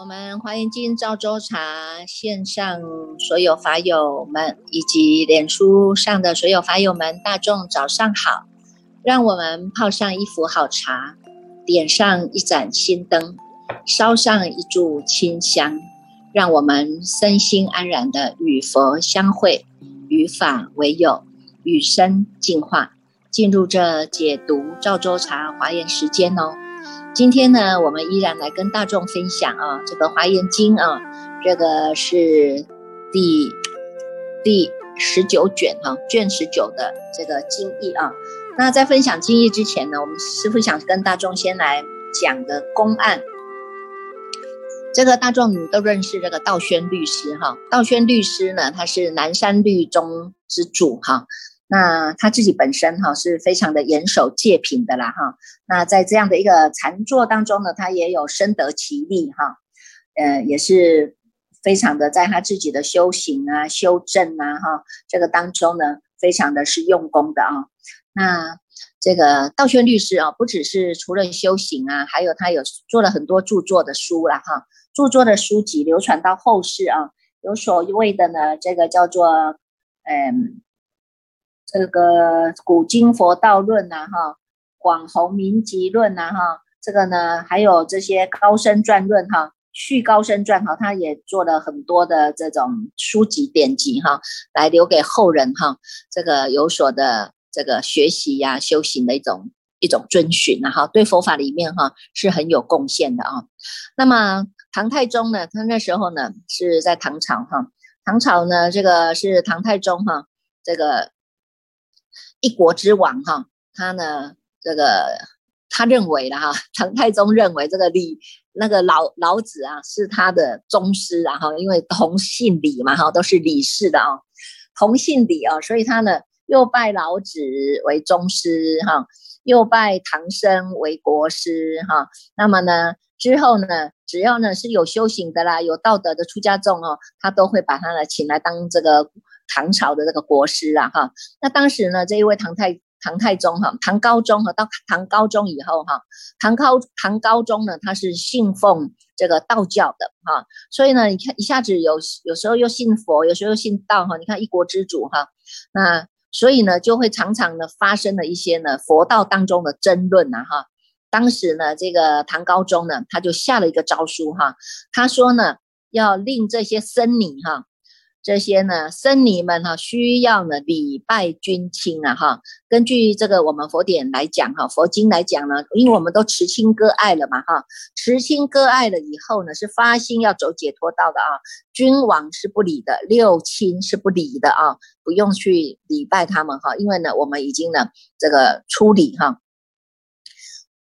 我们欢迎进赵州茶线上所有法友们，以及脸书上的所有法友们，大众早上好！让我们泡上一壶好茶，点上一盏心灯，烧上一炷清香，让我们身心安然的与佛相会，与法为友，与生进化，进入这解读赵州茶华严时间哦。今天呢，我们依然来跟大众分享啊，这个《华严经》啊，这个是第第十九卷哈，卷十九的这个经义啊。那在分享经义之前呢，我们师傅想跟大众先来讲个公案。这个大众都认识这个道宣律师哈，道宣律师呢，他是南山律宗之主哈。那他自己本身哈是非常的严守戒品的啦哈。那在这样的一个禅坐当中呢，他也有深得其力哈。呃，也是非常的在他自己的修行啊、修正啊哈这个当中呢，非常的是用功的啊。那这个道宣律师啊，不只是除了修行啊，还有他有做了很多著作的书了哈。著作的书籍流传到后世啊，有所谓的呢，这个叫做嗯。这个《古今佛道论》呐，哈，《广弘明集论》呐，哈，这个呢，还有这些高僧传论，哈，《续高僧传》哈，他也做了很多的这种书籍典籍，哈，来留给后人，哈，这个有所的这个学习呀、修行的一种一种遵循，然后对佛法里面哈是很有贡献的啊。那么唐太宗呢，他那时候呢是在唐朝，哈，唐朝呢这个是唐太宗，哈，这个。一国之王哈，他呢，这个他认为的哈，唐太宗认为这个李那个老老子啊是他的宗师啊哈，因为同姓李嘛哈，都是李氏的啊，同姓李啊，所以他呢又拜老子为宗师哈，又拜唐僧为国师哈，那么呢之后呢，只要呢是有修行的啦，有道德的出家众哦，他都会把他呢请来当这个。唐朝的这个国师啊，哈，那当时呢，这一位唐太唐太宗哈，唐高宗哈，到唐高宗以后哈，唐高唐高宗呢，他是信奉这个道教的哈，所以呢，你看一下子有有时候又信佛，有时候又信道哈，你看一国之主哈，那所以呢，就会常常呢发生了一些呢佛道当中的争论呐哈，当时呢，这个唐高宗呢，他就下了一个诏书哈，他说呢，要令这些僧尼哈。这些呢，僧尼们哈，需要呢礼拜君亲啊哈。根据这个我们佛典来讲哈，佛经来讲呢，因为我们都持亲割爱了嘛哈，持亲割爱了以后呢，是发心要走解脱道的啊。君王是不理的，六亲是不理的啊，不用去礼拜他们哈，因为呢，我们已经呢这个出礼哈。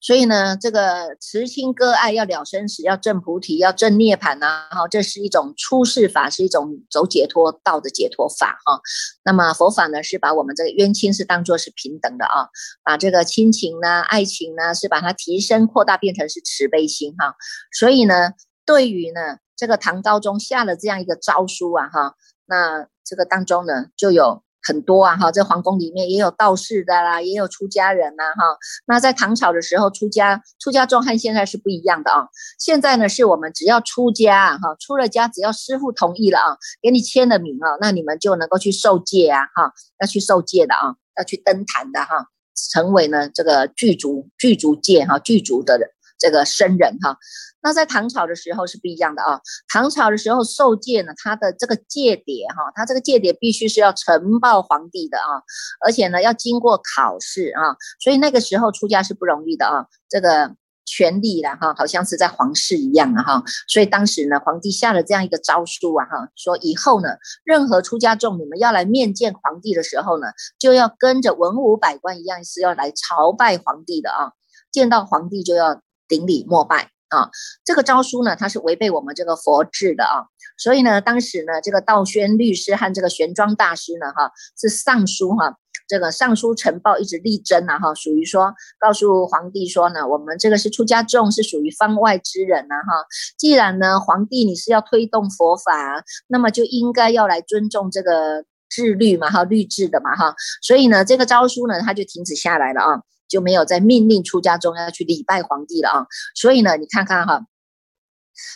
所以呢，这个慈亲割爱要了生死，要证菩提，要证涅槃呐，哈，这是一种出世法，是一种走解脱道的解脱法，哈。那么佛法呢，是把我们这个冤亲是当做是平等的啊，把这个亲情呢、爱情呢，是把它提升扩大，变成是慈悲心，哈。所以呢，对于呢这个唐高宗下了这样一个诏书啊，哈，那这个当中呢就有。很多啊，哈，在皇宫里面也有道士的啦，也有出家人呐，哈。那在唐朝的时候，出家出家众和现在是不一样的啊。现在呢，是我们只要出家哈，出了家，只要师傅同意了啊，给你签了名啊，那你们就能够去受戒啊，哈，要去受戒的啊，要去登坛的哈，成为呢这个具足具足戒哈，具足的人这个僧人哈。那在唐朝的时候是不一样的啊，唐朝的时候受戒呢，他的这个戒牒哈，他这个戒牒必须是要呈报皇帝的啊，而且呢要经过考试啊，所以那个时候出家是不容易的啊，这个权力了哈，好像是在皇室一样啊哈，所以当时呢皇帝下了这样一个诏书啊哈，说以后呢任何出家众你们要来面见皇帝的时候呢，就要跟着文武百官一样是要来朝拜皇帝的啊，见到皇帝就要顶礼膜拜。啊，这个诏书呢，它是违背我们这个佛制的啊，所以呢，当时呢，这个道宣律师和这个玄奘大师呢，哈，是上书哈，这个上书呈报，一直力争啊哈，属于说告诉皇帝说呢，我们这个是出家众，是属于方外之人呐哈。既然呢，皇帝你是要推动佛法，那么就应该要来尊重这个制律嘛哈，律制的嘛哈。所以呢，这个诏书呢，他就停止下来了啊，就没有再命令出家中要去礼拜皇帝了啊。所以呢，你看看哈。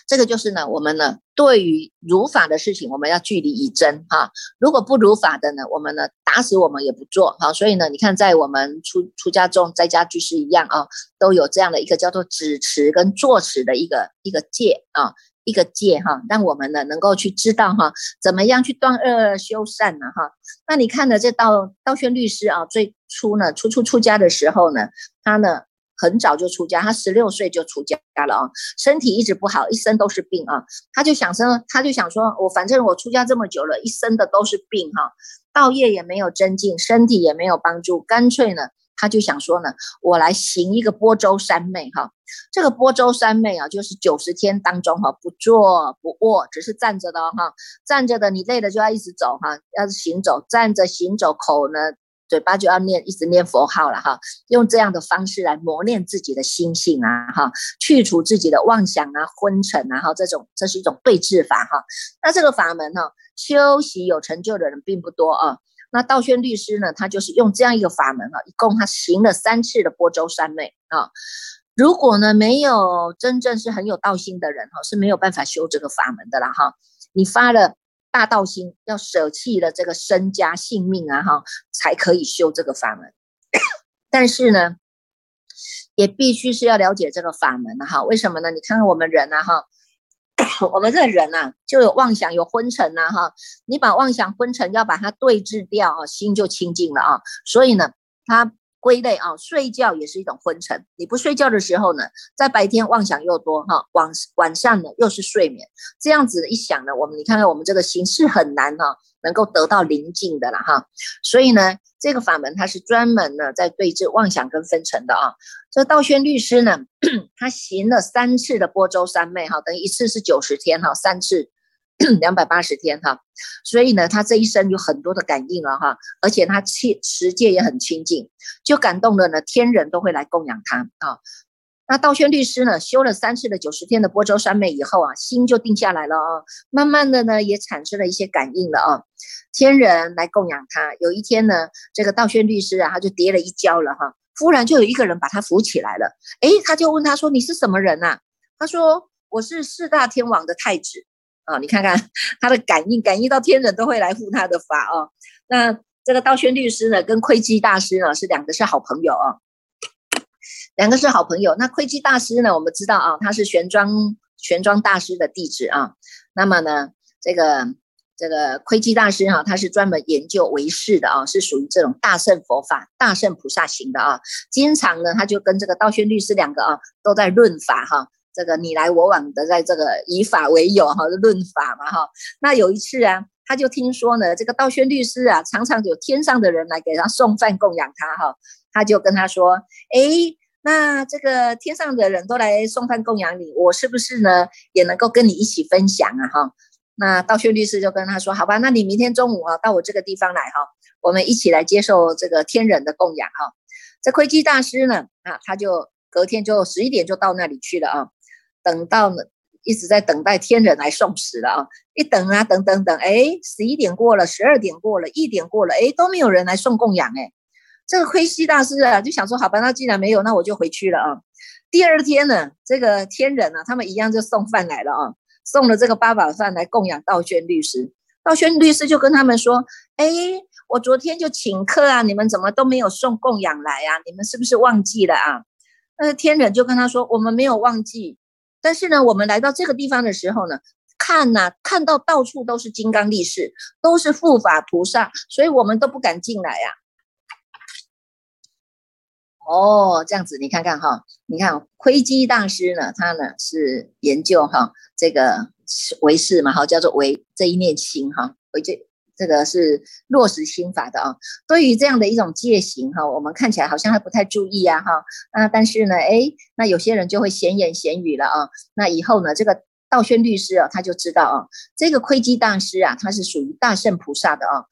这个就是呢，我们呢对于如法的事情，我们要据理以真哈。如果不如法的呢，我们呢打死我们也不做哈。所以呢，你看在我们出出家中，在家居士一样啊，都有这样的一个叫做止持跟坐持的一个一个戒啊，一个戒哈，让我们呢能够去知道哈，怎么样去断恶修善呢哈。那你看呢，这道道宣律师啊，最初呢初初出家的时候呢，他呢。很早就出家，他十六岁就出家了啊，身体一直不好，一身都是病啊。他就想说，他就想说，我反正我出家这么久了，一身的都是病哈，道业也没有增进，身体也没有帮助，干脆呢，他就想说呢，我来行一个波州三昧哈。这个波州三昧啊，就是九十天当中哈，不坐不卧，只是站着的哈，站着的你累了就要一直走哈，要是行走，站着行走，口呢。嘴巴就要念，一直念佛号了哈，用这样的方式来磨练自己的心性啊哈，去除自己的妄想啊、昏沉啊哈，这种这是一种对治法哈。那这个法门哈，修习有成就的人并不多啊。那道宣律师呢，他就是用这样一个法门啊，一共他行了三次的波州三昧啊。如果呢没有真正是很有道心的人哈，是没有办法修这个法门的啦哈。你发了。大道心要舍弃了这个身家性命啊，哈，才可以修这个法门。但是呢，也必须是要了解这个法门的哈。为什么呢？你看看我们人啊，哈，我们这个人啊，就有妄想，有昏沉呐，哈。你把妄想昏沉要把它对治掉啊，心就清净了啊。所以呢，他。归类啊，睡觉也是一种昏沉。你不睡觉的时候呢，在白天妄想又多哈，晚晚上呢又是睡眠，这样子一想呢，我们你看看我们这个心是很难哈，能够得到宁静的了哈。所以呢，这个法门它是专门呢在对治妄想跟分沉的啊。这道宣律师呢，他行了三次的波州三昧哈，等于一次是九十天哈，三次。两百八十天哈，所以呢，他这一生有很多的感应了哈，而且他切持戒也很清净，就感动了呢，天人都会来供养他啊。那道宣律师呢，修了三次的九十天的波州三昧以后啊，心就定下来了啊，慢慢的呢，也产生了一些感应了啊。天人来供养他，有一天呢，这个道宣律师啊，他就跌了一跤了哈，忽然就有一个人把他扶起来了，诶，他就问他说：“你是什么人呐？”他说：“我是四大天王的太子。”啊，你看看他的感应，感应到天人都会来护他的法哦。那这个道宣律师呢，跟窥基大师呢是两个是好朋友啊，两个是好朋友。那窥基大师呢，我们知道啊，他是玄奘玄奘大师的弟子啊。那么呢，这个这个窥基大师哈，他是专门研究唯识的啊，是属于这种大圣佛法、大圣菩萨行的啊。经常呢，他就跟这个道宣律师两个啊，都在论法哈。这个你来我往的，在这个以法为友哈，论法嘛哈。那有一次啊，他就听说呢，这个道宣律师啊，常常有天上的人来给他送饭供养他哈。他就跟他说：“哎，那这个天上的人都来送饭供养你，我是不是呢也能够跟你一起分享啊？哈。”那道宣律师就跟他说：“好吧，那你明天中午啊，到我这个地方来哈，我们一起来接受这个天人的供养哈。”这窥基大师呢，啊，他就隔天就十一点就到那里去了啊。等到呢，一直在等待天人来送死了啊！一等啊，等等等，哎，十一点过了，十二点过了，一点过了，哎，都没有人来送供养哎。这个窥西大师啊，就想说，好吧，那既然没有，那我就回去了啊。第二天呢，这个天人啊，他们一样就送饭来了啊，送了这个八宝饭来供养道宣律师。道宣律师就跟他们说，哎，我昨天就请客啊，你们怎么都没有送供养来啊？你们是不是忘记了啊？那个天人就跟他说，我们没有忘记。但是呢，我们来到这个地方的时候呢，看呐，看到到处都是金刚力士，都是护法菩萨，所以我们都不敢进来呀。哦，这样子，你看看哈，你看窥基大师呢，他呢是研究哈这个唯识嘛，哈，叫做唯这一念心哈，唯这。这个是落实心法的啊，对于这样的一种戒行哈，我们看起来好像还不太注意啊哈，那但是呢，哎，那有些人就会闲言闲语了啊，那以后呢，这个道宣律师啊，他就知道啊，这个窥基大师啊，他是属于大圣菩萨的啊，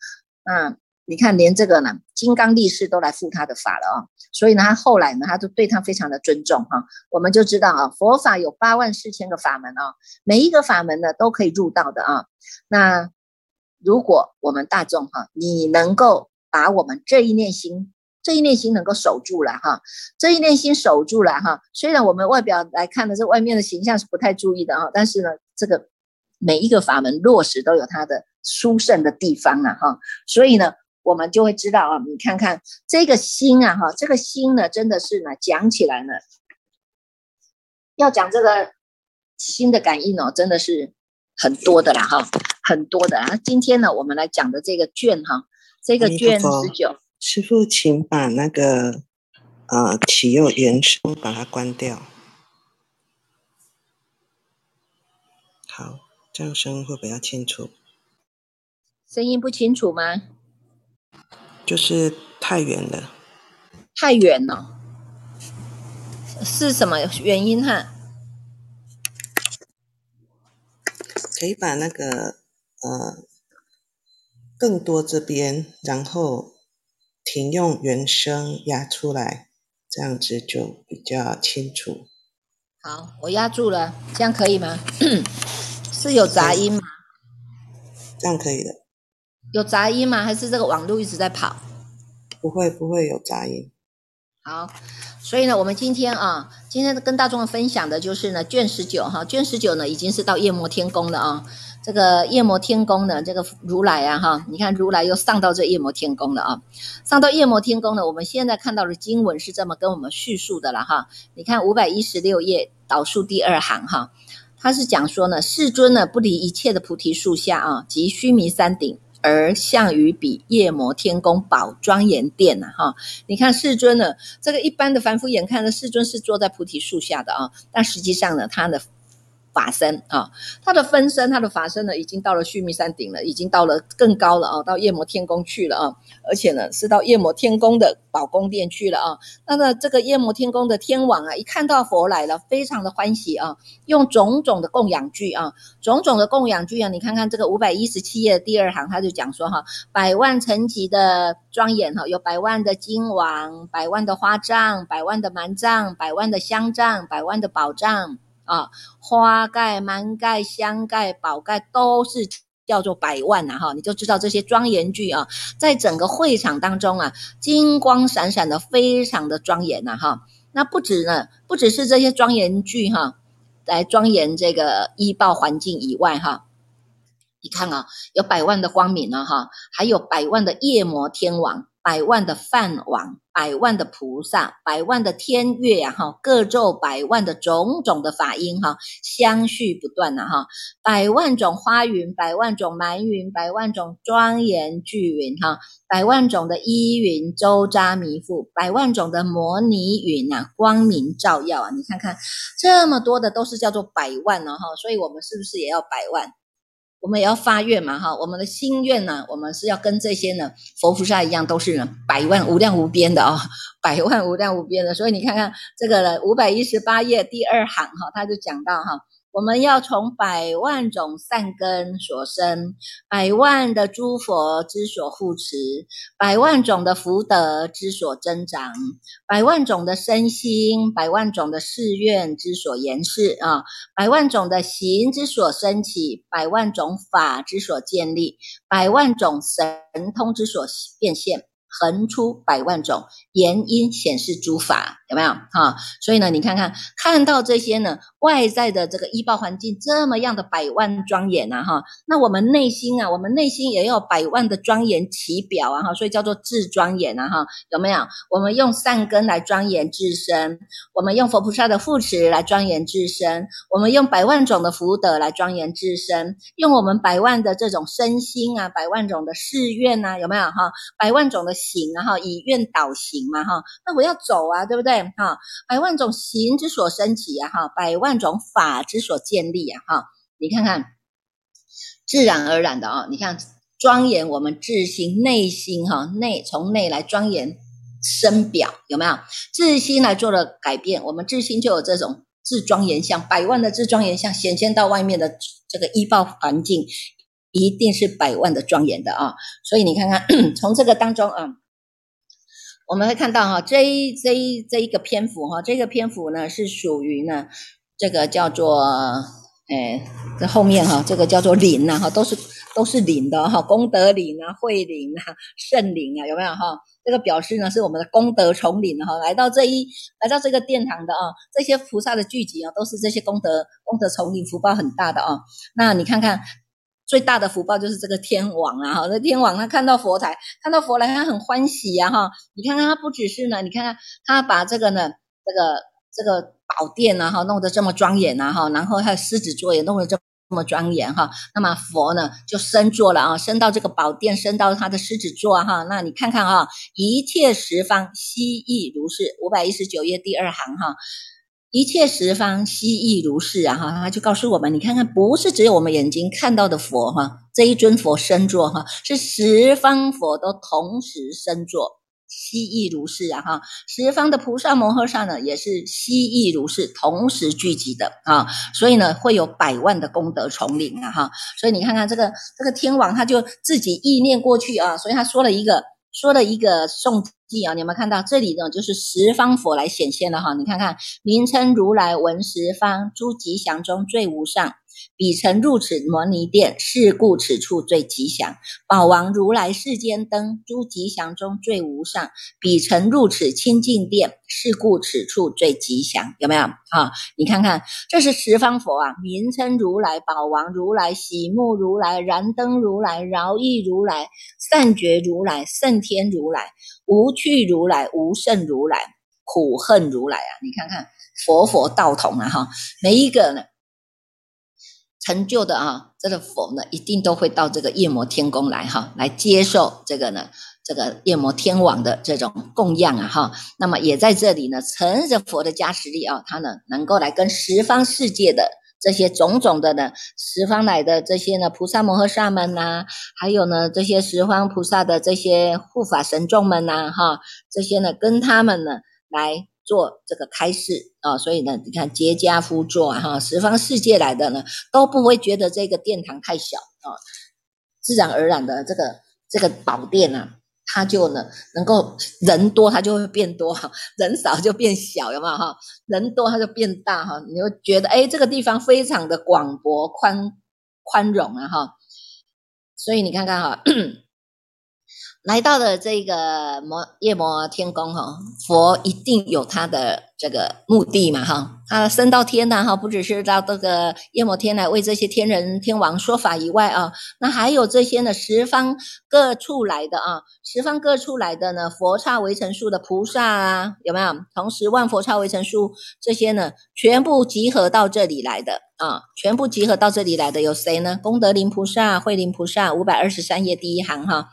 嗯，你看连这个呢，金刚力士都来护他的法了啊，所以呢，他后来呢，他都对他非常的尊重哈。我们就知道啊，佛法有八万四千个法门啊，每一个法门呢都可以入道的啊。那如果我们大众哈，你能够把我们这一念心，这一念心能够守住了哈，这一念心守住了哈，虽然我们外表来看的这外面的形象是不太注意的啊，但是呢，这个每一个法门落实都有它的殊胜的地方啊哈，所以呢。我们就会知道啊，你看看这个心啊，哈，这个心呢，真的是呢，讲起来呢，要讲这个心的感应哦，真的是很多的啦，哈，很多的啊。今天呢，我们来讲的这个卷哈，这个卷十九，师傅，请把那个呃启佑原声把它关掉。好，这样声音会比较清楚。声音不清楚吗？就是太远了，太远了，是什么原因哈？可以把那个呃更多这边，然后停用原声压出来，这样子就比较清楚。好，我压住了，这样可以吗？是有杂音吗？这样可以的。有杂音吗？还是这个网络一直在跑？不会，不会有杂音。好，所以呢，我们今天啊，今天跟大众分享的就是呢，卷十九哈，卷十九呢已经是到夜摩天宫了啊。这个夜摩天宫呢，这个如来啊哈，你看如来又上到这夜摩天宫了啊。上到夜摩天宫呢，我们现在看到的经文是这么跟我们叙述的了哈。你看五百一十六页导数第二行哈，他是讲说呢，世尊呢不离一切的菩提树下啊，及须弥山顶。而向于比夜摩天宫宝庄严殿呐，哈，你看世尊呢，这个一般的凡夫眼看呢，世尊是坐在菩提树下的啊，但实际上呢，他的。法身啊，他的分身，他的法身呢，已经到了须弥山顶了，已经到了更高了啊，到夜魔天宫去了啊，而且呢，是到夜魔天宫的宝宫殿去了啊。那么这个夜魔天宫的天王啊，一看到佛来了，非常的欢喜啊，用种种的供养具啊，种种的供养具啊，你看看这个五百一十七页第二行，他就讲说哈，百万层级的庄严哈，有百万的金王，百万的花帐，百万的蛮帐，百万的香帐，百万的宝帐。啊，花盖、蛮盖、香盖、宝盖都是叫做百万呐，哈，你就知道这些庄严具啊，在整个会场当中啊，金光闪闪的，非常的庄严呐，哈。那不止呢，不只是这些庄严具哈，来庄严这个医报环境以外哈，你看啊，有百万的光明呢，哈，还有百万的夜魔天王。百万的饭王，百万的菩萨，百万的天乐啊，哈，各奏百万的种种的法音，哈，相续不断呐，哈，百万种花云，百万种蛮云，百万种庄严巨云，哈，百万种的依云周匝弥覆，百万种的摩尼云呐，光明照耀啊，你看看这么多的都是叫做百万呢，哈，所以我们是不是也要百万？我们也要发愿嘛，哈，我们的心愿呢，我们是要跟这些呢佛菩萨一样，都是呢百万无量无边的啊，百万无量无边的。所以你看看这个五百一十八页第二行哈，他就讲到哈。我们要从百万种善根所生，百万的诸佛之所护持，百万种的福德之所增长，百万种的身心，百万种的誓愿之所言示啊，百万种的行之所升起，百万种法之所建立，百万种神通之所变现。横出百万种言音显示诸法，有没有哈？所以呢，你看看看到这些呢，外在的这个医报环境这么样的百万庄严啊哈，那我们内心啊，我们内心也有百万的庄严体表啊哈，所以叫做智庄严啊哈，有没有？我们用善根来庄严自身，我们用佛菩萨的护持来庄严自身，我们用百万种的福德来庄严自身，用我们百万的这种身心啊，百万种的誓愿呐，有没有哈？百万种的。行啊哈，以愿导行嘛哈，那我要走啊，对不对哈？百万种行之所升起啊哈，百万种法之所建立啊哈，你看看，自然而然的啊，你看庄严我们自心内心哈，内从内来庄严身表有没有？自心来做了改变，我们自心就有这种自庄严相，百万的自庄严相显现到外面的这个医报环境。一定是百万的庄严的啊。所以你看看，从这个当中啊，我们会看到哈，这一这一这一个篇幅哈，这个篇幅呢是属于呢这个叫做诶，这后面哈，这个叫做林呐哈，都是都是林的哈，功德林啊，慧林啊，圣林啊，有没有哈？这个表示呢，是我们的功德丛林哈，来到这一来到这个殿堂的啊，这些菩萨的聚集啊，都是这些功德功德丛林，福报很大的啊。那你看看最大的福报就是这个天王啊哈，那天王他看到佛台，看到佛来，他很欢喜呀哈。你看看他不只是呢，你看看他把这个呢，这个这个宝殿啊哈，弄得这么庄严啊哈，然后他的狮子座也弄得这。么庄严哈，那么佛呢就升座了啊，升到这个宝殿，升到他的狮子座哈。那你看看啊，一切十方悉亦如是。五百一十九页第二行哈，一切十方悉亦如是啊哈，他就告诉我们，你看看，不是只有我们眼睛看到的佛哈，这一尊佛身座哈，是十方佛都同时身座。悉亦如是啊哈，十方的菩萨摩诃萨呢，也是悉亦如是，同时聚集的啊，所以呢，会有百万的功德丛林啊哈，所以你看看这个这个天王，他就自己意念过去啊，所以他说了一个说的一个颂记啊，你有没有看到这里呢？就是十方佛来显现了哈，你看看名称如来文十方诸吉祥中最无上。彼曾入此摩尼殿，是故此处最吉祥。宝王如来世间灯，诸吉祥中最无上。彼曾入此清净殿，是故此处最吉祥。有没有啊？你看看，这是十方佛啊，名称如来、宝王如来、喜目如来、燃灯如来、饶益如来、善觉如来、胜天如来、无趣如来、无胜如来、苦恨如来啊！你看看，佛佛道同啊！哈，每一个呢。成就的啊，这个佛呢，一定都会到这个夜魔天宫来哈，来接受这个呢，这个夜魔天王的这种供养啊哈。那么也在这里呢，乘着佛的加持力啊，他呢能够来跟十方世界的这些种种的呢，十方来的这些呢菩萨摩诃萨们呐，还有呢这些十方菩萨的这些护法神众们呐哈，这些呢跟他们呢来。做这个开示啊，所以呢，你看结家夫座哈，十方世界来的呢都不会觉得这个殿堂太小啊，自然而然的这个这个宝殿啊，它就呢能够人多它就会变多哈，人少就变小，有没有哈？人多它就变大哈，你会觉得哎，这个地方非常的广博宽宽容啊哈，所以你看看哈。来到了这个魔夜魔天宫哈，佛一定有他的这个目的嘛哈，他升到天呐哈，不只是到这个夜摩天来为这些天人天王说法以外啊，那还有这些呢十方各处来的啊，十方各处来的呢佛刹围城数的菩萨啊，有没有？同时万佛刹围城数这些呢，全部集合到这里来的啊，全部集合到这里来的有谁呢？功德林菩萨、慧林菩萨，五百二十三页第一行哈。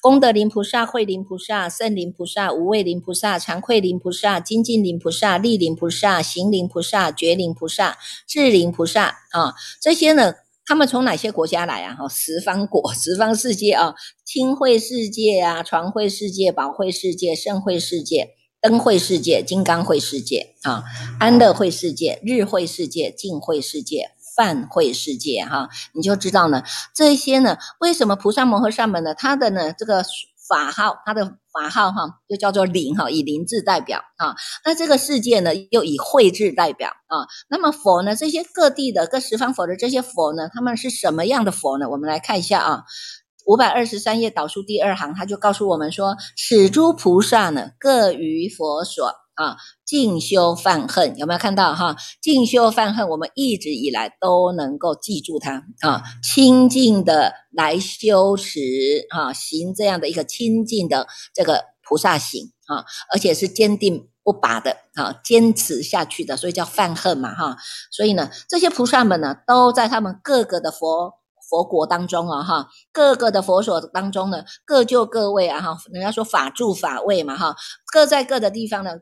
功德林菩萨、慧林菩萨、圣林菩萨、无畏林菩萨、常愧林菩萨、精进林菩萨、力林菩萨、行林菩萨、觉林菩萨、智林菩萨啊，这些呢，他们从哪些国家来啊？哈，十方国、十方世界啊，清慧世界啊，传慧世界、宝慧世界、圣慧世界、灯慧世界、金刚慧世界啊，安乐慧世界、日慧世界、净慧世界。泛会世界哈，你就知道呢，这些呢，为什么菩萨摩诃萨们呢？他的呢这个法号，他的法号哈，就叫做灵哈，以灵字代表啊。那这个世界呢，又以慧字代表啊。那么佛呢，这些各地的各十方佛的这些佛呢，他们是什么样的佛呢？我们来看一下啊，五百二十三页导数第二行，他就告诉我们说，此诸菩萨呢，各于佛所。啊，静修犯恨有没有看到哈？静修犯恨，我们一直以来都能够记住它啊，清净的来修持啊，行这样的一个清净的这个菩萨行啊，而且是坚定不拔的啊，坚持下去的，所以叫犯恨嘛哈。所以呢，这些菩萨们呢，都在他们各个的佛佛国当中啊哈，各个的佛所当中呢，各就各位啊哈，人家说法住法位嘛哈，各在各的地方呢。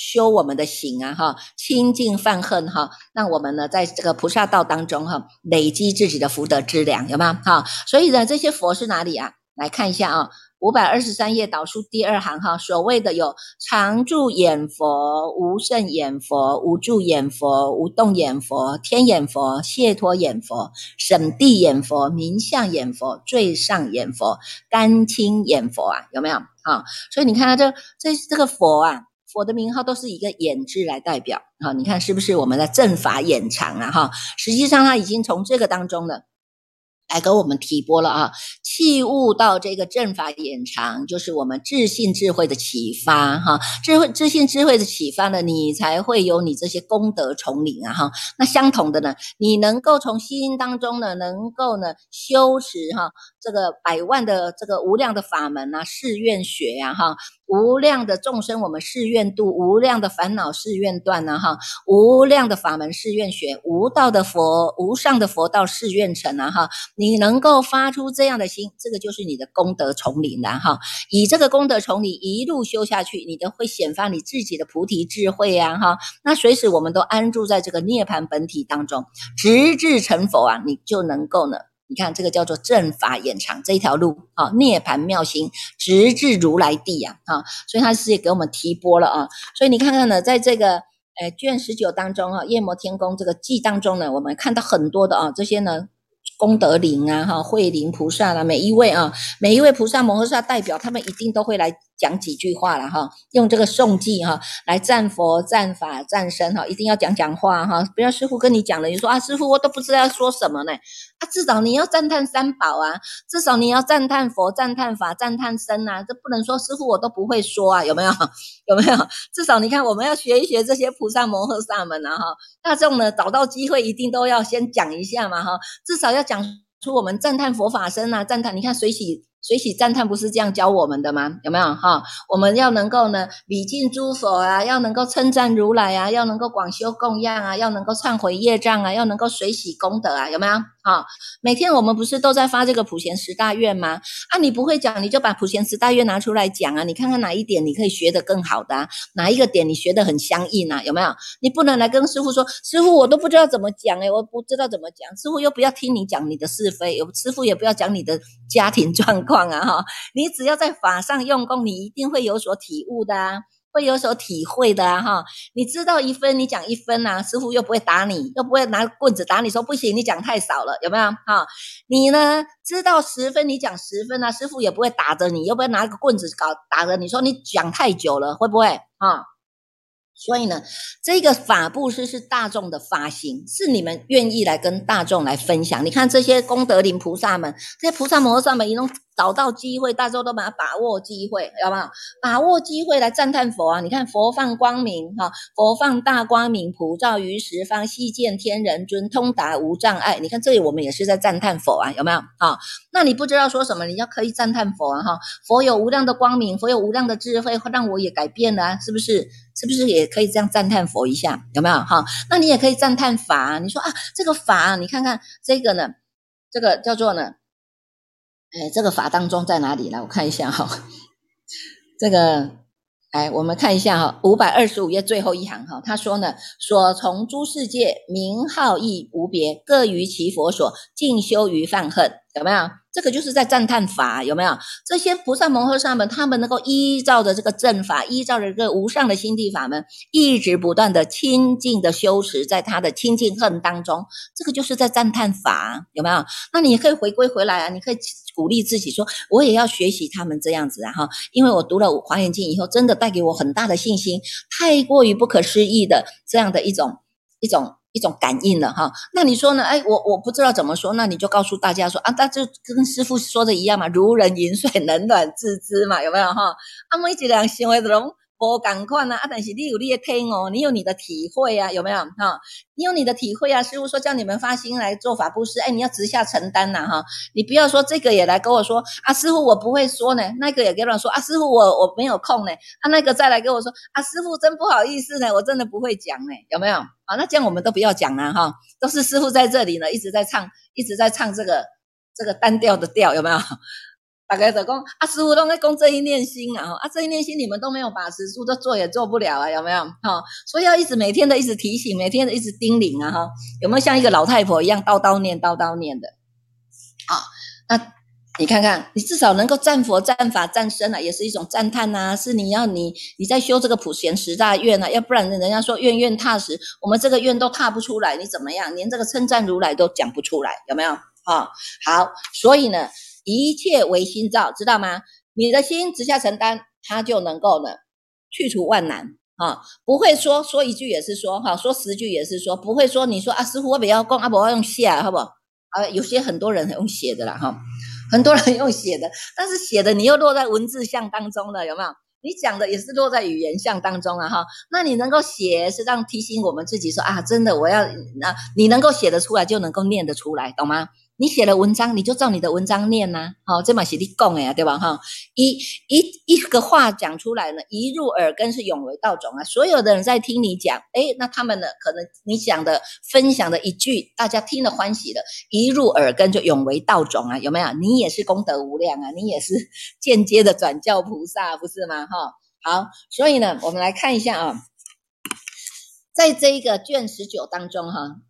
修我们的行啊，哈，清净犯恨哈，让我们呢在这个菩萨道当中哈，累积自己的福德资粮，有吗？哈，所以呢，这些佛是哪里啊？来看一下啊，五百二十三页导数第二行哈，所谓的有常住眼佛、无胜眼佛、无住眼佛、无动眼佛、天眼佛、解脱眼佛、审地眼佛、明相眼佛、最上眼佛、甘清眼佛啊，有没有啊？所以你看这这这个佛啊。佛的名号都是一个“眼”字来代表，哈，你看是不是我们的正法眼长啊？哈，实际上他已经从这个当中了。来给我们提拨了啊！器物到这个正法眼长，就是我们智信智慧的启发哈。智慧智信智慧的启发呢，你才会有你这些功德丛林啊哈。那相同的呢，你能够从心当中呢，能够呢修持哈这个百万的这个无量的法门啊，誓愿学呀哈，无量的众生我们誓愿度，无量的烦恼誓愿断呐哈，无量的法门誓愿学，无道的佛无上的佛道誓愿成啊哈。你能够发出这样的心，这个就是你的功德丛林了哈。以这个功德丛林一路修下去，你都会显发你自己的菩提智慧呀哈。那随时我们都安住在这个涅盘本体当中，直至成佛啊，你就能够呢。你看这个叫做正法延长这一条路啊，涅盘妙行，直至如来地呀啊。所以他是给我们提拨了啊。所以你看看呢，在这个呃卷十九当中啊，夜摩天宫这个记当中呢，我们看到很多的啊这些呢。功德林啊，哈，慧灵菩萨啦，每一位啊，每一位菩萨摩诃萨代表，他们一定都会来。讲几句话了哈，用这个颂记哈来赞佛、赞法、赞身哈，一定要讲讲话哈，不要师傅跟你讲了，你说啊，师傅我都不知道要说什么呢？啊，至少你要赞叹三宝啊，至少你要赞叹佛、赞叹法、赞叹身啊，这不能说师傅我都不会说啊，有没有？有没有？至少你看，我们要学一学这些菩萨摩诃萨们啊哈，大众呢找到机会一定都要先讲一下嘛哈，至少要讲出我们赞叹佛法身啊，赞叹你看水喜。水洗赞叹不是这样教我们的吗？有没有哈？我们要能够呢礼敬诸佛啊，要能够称赞如来啊，要能够广修供养啊，要能够忏悔业障啊，要能够随喜功德啊，有没有？啊，每天我们不是都在发这个普贤十大愿吗？啊，你不会讲，你就把普贤十大愿拿出来讲啊，你看看哪一点你可以学得更好的，哪一个点你学得很相应啊？有没有？你不能来跟师傅说，师傅我都不知道怎么讲诶，我不知道怎么讲，师傅又不要听你讲你的是非，师傅也不要讲你的家庭状况啊哈，你只要在法上用功，你一定会有所体悟的啊。会有所体会的啊哈，你知道一分，你讲一分呐，师傅又不会打你，又不会拿棍子打你，说不行，你讲太少了，有没有哈？你呢知道十分，你讲十分啊，师傅也不会打着你，又不会拿个棍子搞打着你，说你讲太久了，会不会啊？所以呢，这个法布施是大众的发心，是你们愿意来跟大众来分享。你看这些功德林菩萨们，这些菩萨摩诃萨们，一种找到机会，大众都把它把握机会，有没有？把握机会来赞叹佛啊！你看佛放光明哈，佛放大光明，普照于十方，悉见天人尊，通达无障碍。你看这里我们也是在赞叹佛啊，有没有？哈，那你不知道说什么，你要可以赞叹佛啊！哈，佛有无量的光明，佛有无量的智慧，让我也改变了，是不是？是不是也可以这样赞叹佛一下？有没有哈？那你也可以赞叹法。你说啊，这个法，你看看这个呢，这个叫做呢，哎，这个法当中在哪里呢？我看一下哈，这个，哎，我们看一下哈，五百二十五页最后一行哈，他说呢，所从诸世界名号亦无别，各于其佛所，尽修于犯恨，有没有？这个就是在赞叹法，有没有？这些菩萨摩诃萨们，他们能够依照着这个正法，依照着这个无上的心地法门，一直不断的清净的修持，在他的清净恨当中，这个就是在赞叹法，有没有？那你可以回归回来啊，你可以鼓励自己说，我也要学习他们这样子啊哈，因为我读了《华严经》以后，真的带给我很大的信心，太过于不可思议的这样的一种一种。一种感应了哈，那你说呢？哎，我我不知道怎么说，那你就告诉大家说啊，那就跟师傅说的一样嘛，如人饮水，冷暖自知嘛，有没有哈？阿妹一人行为都不赶快啊，啊，但是你有你的听哦，你有你的体会啊，有没有哈？你有你的体会啊，师傅说叫你们发心来做法布施，哎，你要直下承担呐哈，你不要说这个也来跟我说啊，师傅我不会说呢，那个也跟我说啊，师傅我我没有空呢，啊，那个再来跟我说啊，师傅真不好意思呢，我真的不会讲呢，有没有？啊，那这样我们都不要讲了哈，都是师傅在这里呢，一直在唱，一直在唱这个这个单调的调，有没有？大概在讲啊，师傅都在讲这一念心啊，啊，这一念心你们都没有把持住，都做也做不了啊，有没有？哈，所以要一直每天的一直提醒，每天的一直叮咛啊，哈，有没有像一个老太婆一样叨叨念叨叨念的？啊，那你看看，你至少能够战佛、战法、战身啊，也是一种赞叹呐。是你要你你在修这个普贤十大愿啊，要不然人家说愿愿踏实，我们这个愿都踏不出来，你怎么样？连这个称赞如来都讲不出来，有没有？啊，好，所以呢，一切唯心造，知道吗？你的心直下承担，他就能够呢去除万难啊，不会说说一句也是说哈，说十句也是说，不会说你说啊，师傅我不要讲，啊，不用写，好不好？啊，有些很多人用写的啦，哈。很多人用写的，但是写的你又落在文字像当中了，有没有？你讲的也是落在语言像当中啊，哈。那你能够写，是让提醒我们自己说啊，真的我要，那你能够写得出来，就能够念得出来，懂吗？你写了文章，你就照你的文章念呐，好，这嘛是你讲的呀，对吧？哈，一一一个话讲出来呢，一入耳根是永为道种啊。所有的人在听你讲，哎，那他们呢，可能你讲的分享的一句，大家听了欢喜的，一入耳根就永为道种啊，有没有？你也是功德无量啊，你也是间接的转教菩萨，不是吗？哈，好，所以呢，我们来看一下啊，在这一个卷十九当中哈。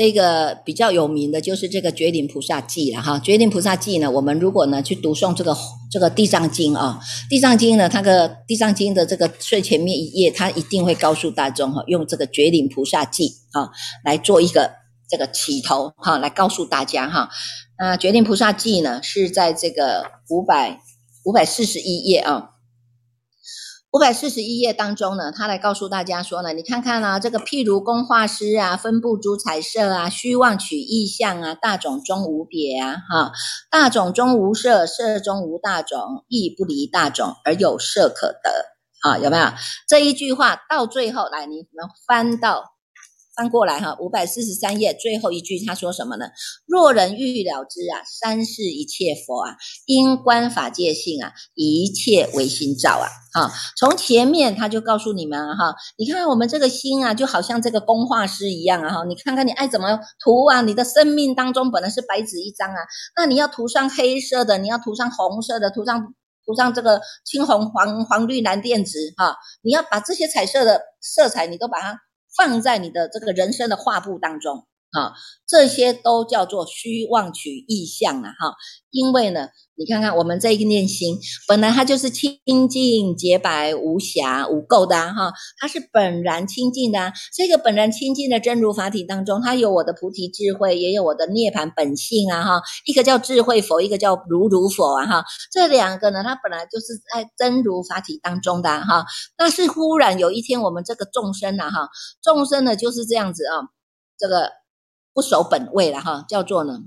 这个比较有名的就是这个《绝顶菩萨记》了哈，《绝顶菩萨记》呢，我们如果呢去读诵这个这个《地藏经》啊，《地藏经》呢，它的《地藏经》的这个最前面一页，它一定会告诉大众哈，用这个《绝顶菩萨记》啊来做一个这个起头哈，来告诉大家哈。那《绝顶菩萨记》呢是在这个五百五百四十一页啊。五百四十一页当中呢，他来告诉大家说呢，你看看啊，这个譬如工画师啊，分布诸彩色啊，虚妄取意象啊，大种中无别啊，哈，大种中无色，色中无大种，亦不离大种而有色可得啊，有没有这一句话？到最后来，你们翻到。翻过来哈，五百四十三页最后一句他说什么呢？若人欲了之啊，三世一切佛啊，因观法界性啊，一切唯心造啊。哈，从前面他就告诉你们啊哈，你看我们这个心啊，就好像这个工画师一样啊哈，你看看你爱怎么涂啊？你的生命当中本来是白纸一张啊，那你要涂上黑色的，你要涂上红色的，涂上涂上这个青红黄黄绿蓝靛紫哈，你要把这些彩色的色彩，你都把它。放在你的这个人生的画布当中，哈，这些都叫做虚妄取意象啊，哈，因为呢，你看看我们这一个念心，本来它就是清净洁白无瑕无垢的哈，它是本然清净的，这个本然清净的真如法体当中，它有我的菩提智慧，也有我的涅盘本性啊，哈，一个叫智慧佛，一个叫如如佛啊，哈，这两个呢，它本来就是在真如法体当中的哈，但是忽然有一天，我们这个众生呐，哈，众生呢就是这样子啊，这个。不守本位了哈，叫做呢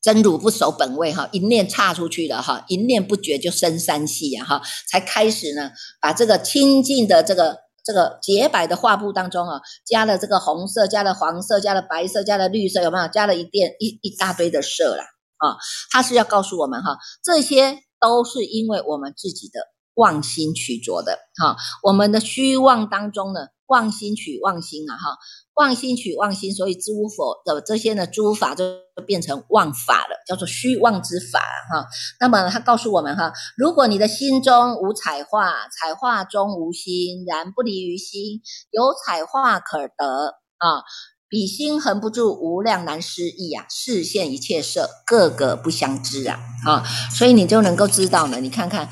真如不守本位哈，一念岔出去了哈，一念不觉就生三系呀哈，才开始呢把这个清净的这个这个洁白的画布当中啊，加了这个红色，加了黄色，加了白色，加了绿色，有没有？加了一点一一大堆的色啦啊，他是要告诉我们哈，这些都是因为我们自己的妄心取着的哈，我们的虚妄当中呢，妄心取妄心啊哈。妄心取妄心，所以诸佛的这些呢，诸法就变成妄法了，叫做虚妄之法哈。那么他告诉我们哈，如果你的心中无彩画，彩画中无心，然不离于心，有彩画可得啊，彼心恒不住，无量难思议啊，视现一切色，个个不相知啊啊，所以你就能够知道呢，你看看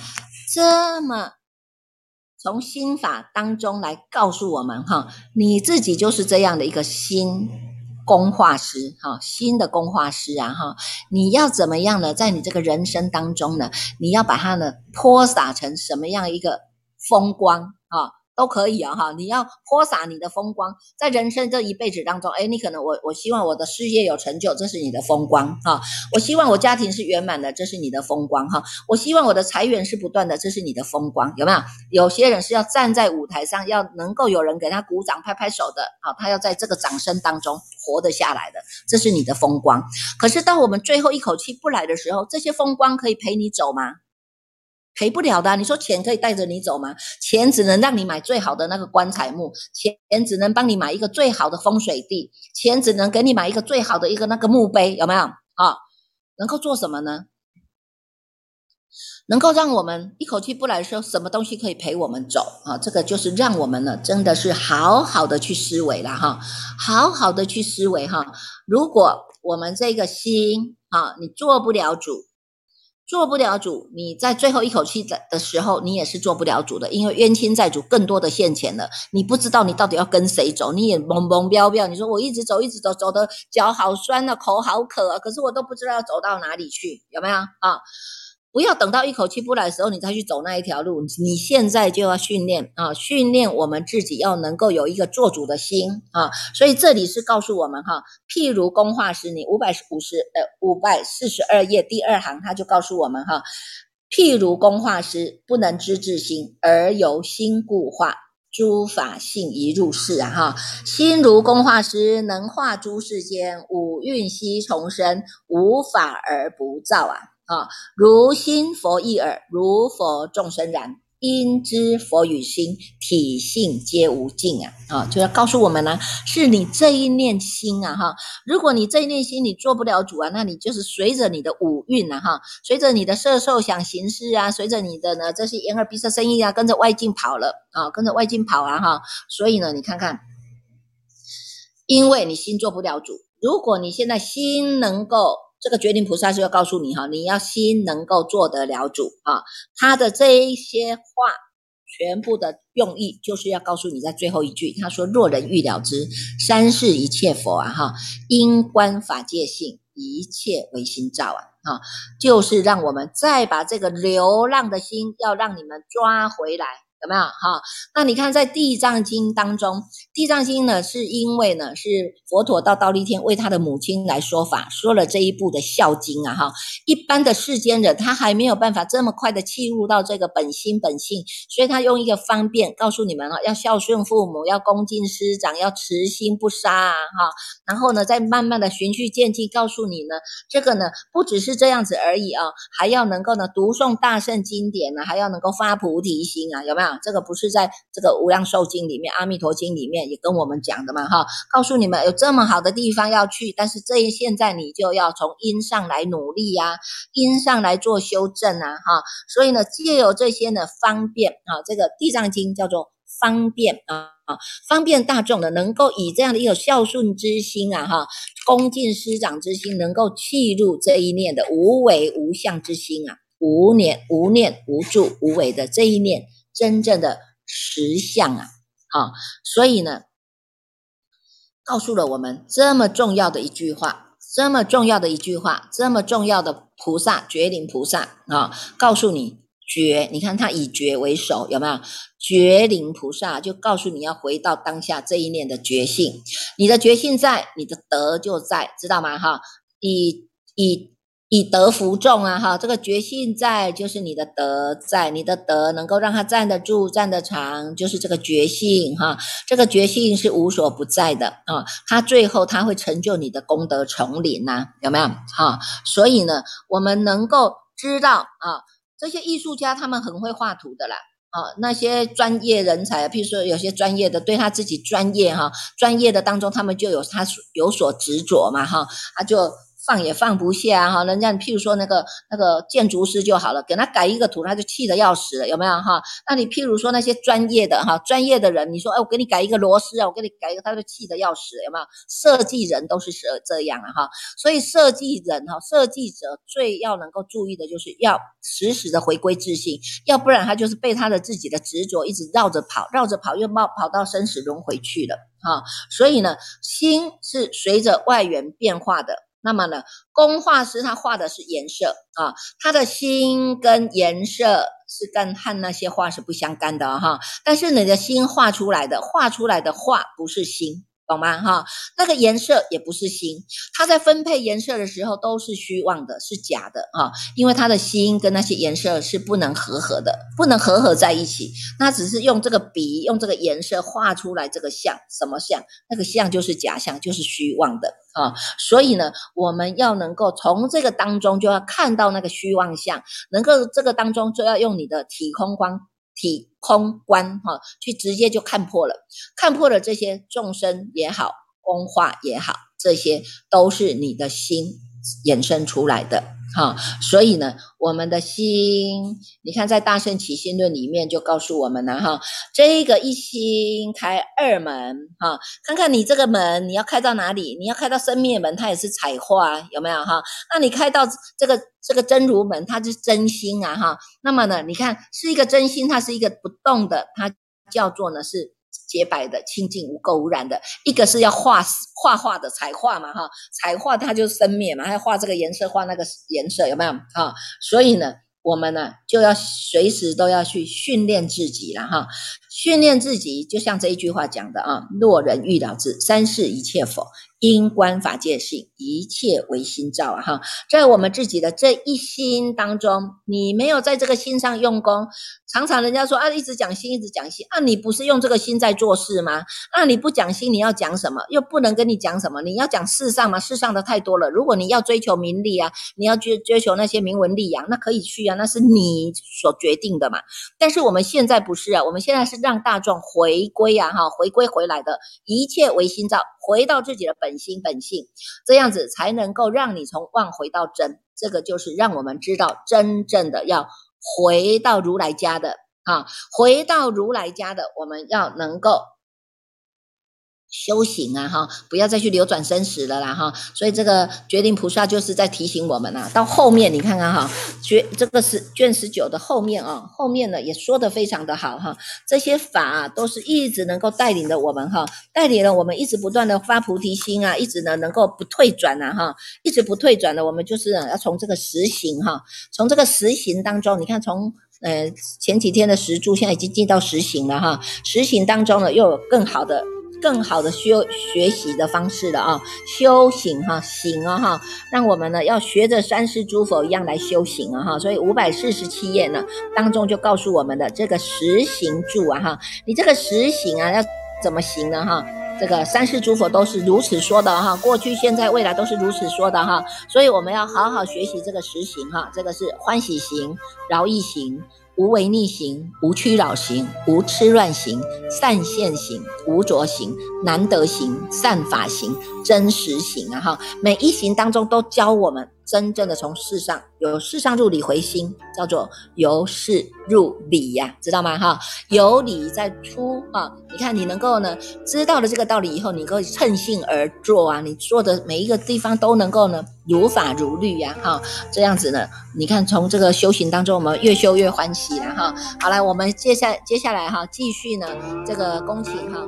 这么。从心法当中来告诉我们哈，你自己就是这样的一个心工画师哈，心的工画师啊哈，你要怎么样呢？在你这个人生当中呢，你要把它呢泼洒成什么样一个风光啊？都可以啊，哈！你要泼洒你的风光，在人生这一辈子当中，哎，你可能我我希望我的事业有成就，这是你的风光哈；我希望我家庭是圆满的，这是你的风光哈；我希望我的财源是不断的，这是你的风光，有没有？有些人是要站在舞台上，要能够有人给他鼓掌、拍拍手的，好，他要在这个掌声当中活得下来的，这是你的风光。可是当我们最后一口气不来的时候，这些风光可以陪你走吗？赔不了的，你说钱可以带着你走吗？钱只能让你买最好的那个棺材木，钱只能帮你买一个最好的风水地，钱只能给你买一个最好的一个那个墓碑，有没有？啊，能够做什么呢？能够让我们一口气不来的时候，什么东西可以陪我们走啊？这个就是让我们呢，真的是好好的去思维了哈，好好的去思维哈。如果我们这个心啊，你做不了主。做不了主，你在最后一口气的的时候，你也是做不了主的，因为冤亲债主更多的现钱了，你不知道你到底要跟谁走，你也懵懵标标。你说我一直走，一直走，走的脚好酸啊，口好渴啊，可是我都不知道要走到哪里去，有没有啊？不要等到一口气不来的时候，你再去走那一条路。你现在就要训练啊，训练我们自己要能够有一个做主的心啊。所以这里是告诉我们哈，譬如工画师，你五百五十呃五百四十二页第二行，他就告诉我们哈，譬如工画师不能知自心，而由心故画，诸法性一入世啊哈。心如工画师，能画诸世间五蕴悉重生，无法而不造啊。啊，如心佛一耳，如佛众生然。因知佛与心体性皆无尽啊！啊，就要告诉我们呢，是你这一念心啊，哈。如果你这一念心你做不了主啊，那你就是随着你的五蕴啊，哈，随着你的色受想行识啊，随着你的呢这些眼耳鼻舌身意啊，跟着外境跑了啊，跟着外境跑啊，哈。所以呢，你看看，因为你心做不了主，如果你现在心能够。这个决定菩萨是要告诉你哈，你要心能够做得了主啊。他的这一些话，全部的用意就是要告诉你，在最后一句，他说：“若人欲了之，三世一切佛啊，哈，因观法界性，一切唯心造啊，哈，就是让我们再把这个流浪的心，要让你们抓回来。”有没有哈？那你看，在《地藏经》当中，《地藏经》呢，是因为呢，是佛陀到倒立天为他的母亲来说法，说了这一部的孝经啊哈。一般的世间人，他还没有办法这么快的契入到这个本心本性，所以他用一个方便告诉你们啊，要孝顺父母，要恭敬师长，要慈心不杀啊哈。然后呢，再慢慢的循序渐进，告诉你呢，这个呢，不只是这样子而已啊，还要能够呢，读诵大圣经典呢，还要能够发菩提心啊，有没有？这个不是在这个《无量寿经》里面，《阿弥陀经》里面也跟我们讲的嘛，哈，告诉你们有这么好的地方要去，但是这现在你就要从因上来努力呀，因上来做修正啊，哈，所以呢，借由这些呢方便啊，这个《地藏经》叫做方便啊，方便大众的能够以这样的一个孝顺之心啊，哈，恭敬师长之心，能够契入这一念的无为无相之心啊，无念无念无助无为的这一念。真正的实相啊，好，所以呢，告诉了我们这么重要的一句话，这么重要的一句话，这么重要的菩萨觉灵菩萨啊，告诉你觉，你看他以觉为首，有没有？觉灵菩萨就告诉你要回到当下这一念的觉性，你的觉性在，你的德就在，知道吗？哈，以以。以德服众啊，哈，这个觉性在，就是你的德在，你的德能够让他站得住、站得长，就是这个觉性哈。这个觉性是无所不在的啊，他最后他会成就你的功德丛林呐，有没有？哈，所以呢，我们能够知道啊，这些艺术家他们很会画图的啦，啊，那些专业人才，譬如说有些专业的，对他自己专业哈，专业的当中，他们就有他有所执着嘛，哈，他就。放也放不下哈，人家譬如说那个那个建筑师就好了，给他改一个图，他就气得要死了，有没有哈？那你譬如说那些专业的哈，专业的人，你说哎，我给你改一个螺丝啊，我给你改一个，他就气得要死，有没有？设计人都是这这样啊哈，所以设计人哈，设计者最要能够注意的就是要时时的回归自信，要不然他就是被他的自己的执着一直绕着跑，绕着跑又冒跑到生死轮回去了哈。所以呢，心是随着外缘变化的。那么呢，工画师他画的是颜色啊，他的心跟颜色是跟和那些画是不相干的哈。但是你的心画出来的，画出来的画不是心。懂吗？哈，那个颜色也不是心，它在分配颜色的时候都是虚妄的，是假的哈。因为他的心跟那些颜色是不能合合的，不能合合在一起。那只是用这个笔，用这个颜色画出来这个像，什么像？那个像就是假象，就是虚妄的啊。所以呢，我们要能够从这个当中就要看到那个虚妄相，能够这个当中就要用你的体空光。体空观哈，去直接就看破了，看破了这些众生也好，空化也好，这些都是你的心衍生出来的。哈，所以呢，我们的心，你看在《大圣起心论》里面就告诉我们了哈，这个一心开二门哈，看看你这个门你要开到哪里？你要开到生灭门，它也是彩化，有没有哈？那你开到这个这个真如门，它是真心啊哈。那么呢，你看是一个真心，它是一个不动的，它叫做呢是。洁白的、清净无垢无染的，一个是要画画画的彩画嘛，哈，彩画它就生灭嘛，要画这个颜色，画那个颜色，有没有？哈，所以呢，我们呢就要随时都要去训练自己了，哈，训练自己，就像这一句话讲的啊，若人欲了知三世一切否？因观法界性，一切唯心造啊！哈，在我们自己的这一心当中，你没有在这个心上用功，常常人家说啊，一直讲心，一直讲心啊，你不是用这个心在做事吗？那你不讲心，你要讲什么？又不能跟你讲什么？你要讲世上吗？世上的太多了。如果你要追求名利啊，你要追追求那些名闻利养，那可以去啊，那是你所决定的嘛。但是我们现在不是啊，我们现在是让大众回归啊，哈，回归回来的一切唯心造，回到自己的本。本心本性，这样子才能够让你从妄回到真，这个就是让我们知道真正的要回到如来家的啊，回到如来家的，我们要能够。修行啊，哈，不要再去流转生死了啦，哈。所以这个决定菩萨就是在提醒我们呐。到后面你看看哈，决这个是卷十九的后面啊，后面呢也说的非常的好哈。这些法都是一直能够带领着我们哈，带领了我们一直不断的发菩提心啊，一直呢能够不退转呐哈，一直不退转的，我们就是要从这个实行哈，从这个实行当中，你看从呃前几天的实住，现在已经进到实行了哈，实行当中呢又有更好的。更好的修学习的方式了啊，修行哈，行啊哈，让我们呢要学着三世诸佛一样来修行啊哈，所以五百四十七页呢当中就告诉我们的这个实行住啊哈，你这个实行啊要怎么行呢哈？这个三世诸佛都是如此说的哈，过去、现在、未来都是如此说的哈，所以我们要好好学习这个实行哈，这个是欢喜行、饶益行。无为逆行，无屈扰行，无痴乱行，善现行，无着行，难得行，善法行，真实行啊！哈，每一行当中都教我们。真正的从世上由世上入理回心，叫做由事入理呀，知道吗？哈，由理再出啊！你看，你能够呢知道了这个道理以后，你能够趁性而做啊！你做的每一个地方都能够呢如法如律呀！哈，这样子呢，你看从这个修行当中，我们越修越欢喜了哈！好来，我们接下接下来哈，继续呢这个恭请哈。